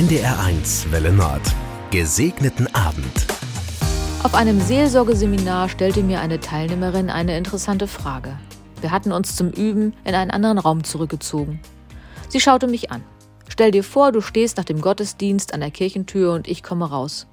NDR1 Welle Nord. Gesegneten Abend. Auf einem Seelsorgeseminar stellte mir eine Teilnehmerin eine interessante Frage. Wir hatten uns zum Üben in einen anderen Raum zurückgezogen. Sie schaute mich an. Stell dir vor, du stehst nach dem Gottesdienst an der Kirchentür und ich komme raus.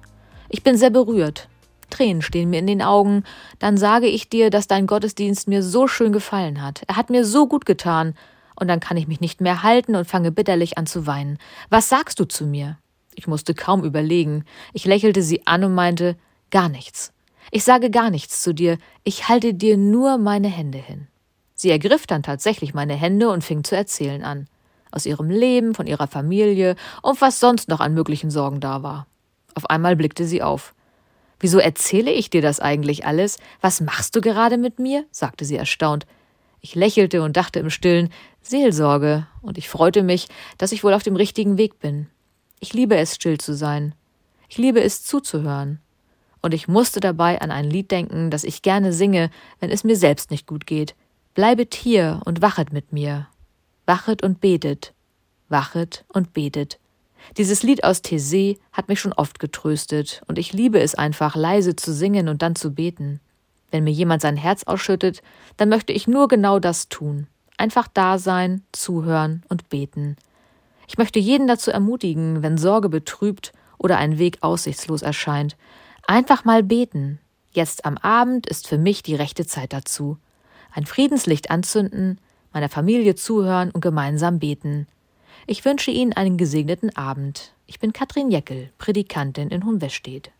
Ich bin sehr berührt. Tränen stehen mir in den Augen. Dann sage ich dir, dass dein Gottesdienst mir so schön gefallen hat. Er hat mir so gut getan. Und dann kann ich mich nicht mehr halten und fange bitterlich an zu weinen. Was sagst du zu mir? Ich musste kaum überlegen. Ich lächelte sie an und meinte, gar nichts. Ich sage gar nichts zu dir. Ich halte dir nur meine Hände hin. Sie ergriff dann tatsächlich meine Hände und fing zu erzählen an. Aus ihrem Leben, von ihrer Familie und was sonst noch an möglichen Sorgen da war. Auf einmal blickte sie auf. Wieso erzähle ich dir das eigentlich alles? Was machst du gerade mit mir? sagte sie erstaunt. Ich lächelte und dachte im stillen Seelsorge, und ich freute mich, dass ich wohl auf dem richtigen Weg bin. Ich liebe es, still zu sein. Ich liebe es, zuzuhören. Und ich musste dabei an ein Lied denken, das ich gerne singe, wenn es mir selbst nicht gut geht. Bleibet hier und wachet mit mir. Wachet und betet. Wachet und betet. Dieses Lied aus Thésée hat mich schon oft getröstet, und ich liebe es einfach, leise zu singen und dann zu beten. Wenn mir jemand sein Herz ausschüttet, dann möchte ich nur genau das tun. Einfach da sein, zuhören und beten. Ich möchte jeden dazu ermutigen, wenn Sorge betrübt oder ein Weg aussichtslos erscheint, einfach mal beten. Jetzt am Abend ist für mich die rechte Zeit dazu. Ein Friedenslicht anzünden, meiner Familie zuhören und gemeinsam beten. Ich wünsche Ihnen einen gesegneten Abend. Ich bin Katrin Jeckel, Predikantin in Hohenwestedt.